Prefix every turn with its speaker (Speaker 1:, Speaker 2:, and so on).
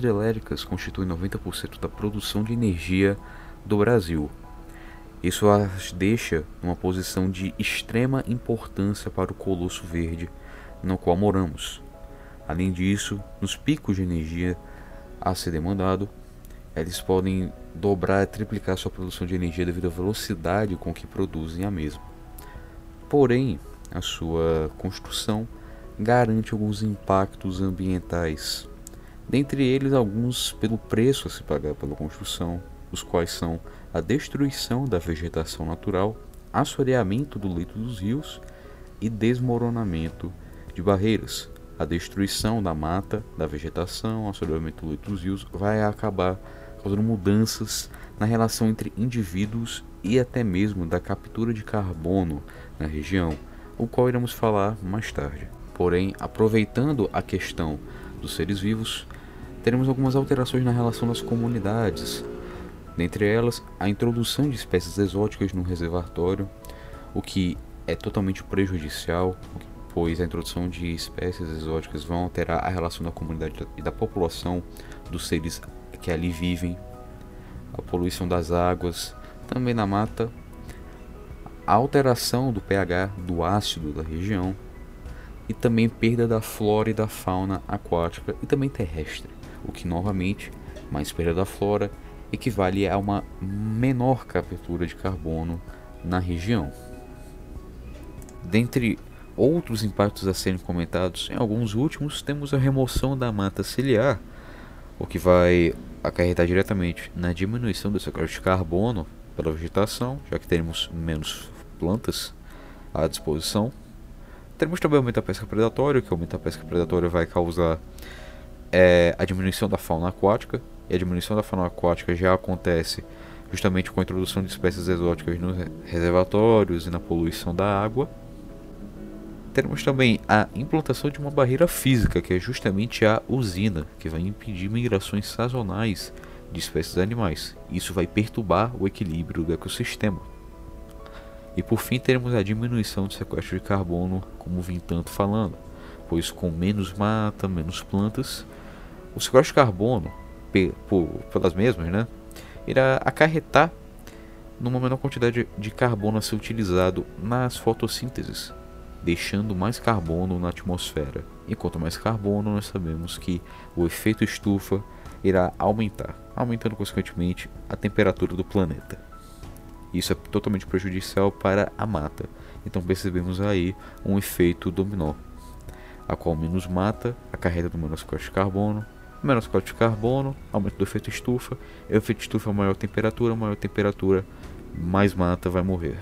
Speaker 1: hidrelétricas constituem 90% da produção de energia do Brasil. Isso as deixa numa posição de extrema importância para o colosso verde no qual moramos. Além disso, nos picos de energia a ser demandado, eles podem dobrar e triplicar sua produção de energia devido à velocidade com que produzem a mesma. Porém, a sua construção garante alguns impactos ambientais, dentre eles alguns pelo preço a se pagar pela construção, os quais são a destruição da vegetação natural, assoreamento do leito dos rios e desmoronamento de barreiras. A destruição da mata, da vegetação, assoreamento do leito dos rios vai acabar causando mudanças na relação entre indivíduos e até mesmo da captura de carbono na região, o qual iremos falar mais tarde. Porém, aproveitando a questão dos seres vivos, teremos algumas alterações na relação das comunidades, dentre elas a introdução de espécies exóticas no reservatório, o que é totalmente prejudicial, pois a introdução de espécies exóticas vão alterar a relação da comunidade e da população dos seres que ali vivem, a poluição das águas, também na mata, a alteração do pH do ácido da região e também perda da flora e da fauna aquática e também terrestre, o que novamente, mais perda da flora, equivale a uma menor captura de carbono na região. Dentre outros impactos a serem comentados, em alguns últimos temos a remoção da mata ciliar, o que vai acarretar diretamente na diminuição do sequestro de carbono pela vegetação, já que teremos menos plantas à disposição. Teremos também aumento da pesca predatória, que o aumento da pesca predatória vai causar é, a diminuição da fauna aquática, e a diminuição da fauna aquática já acontece justamente com a introdução de espécies exóticas nos reservatórios e na poluição da água. Teremos também a implantação de uma barreira física, que é justamente a usina, que vai impedir migrações sazonais de espécies animais. Isso vai perturbar o equilíbrio do ecossistema. E por fim teremos a diminuição do sequestro de carbono, como vim tanto falando, pois com menos mata, menos plantas, o sequestro de carbono, pelas mesmas, né, irá acarretar numa menor quantidade de carbono a ser utilizado nas fotossínteses, deixando mais carbono na atmosfera. E quanto mais carbono, nós sabemos que o efeito estufa irá aumentar, aumentando consequentemente a temperatura do planeta. Isso é totalmente prejudicial para a mata. Então percebemos aí um efeito dominó, a qual menos mata acarreta do menor corte de carbono, menor corte de carbono, aumento do efeito estufa, efeito estufa maior temperatura, maior temperatura, mais mata vai morrer.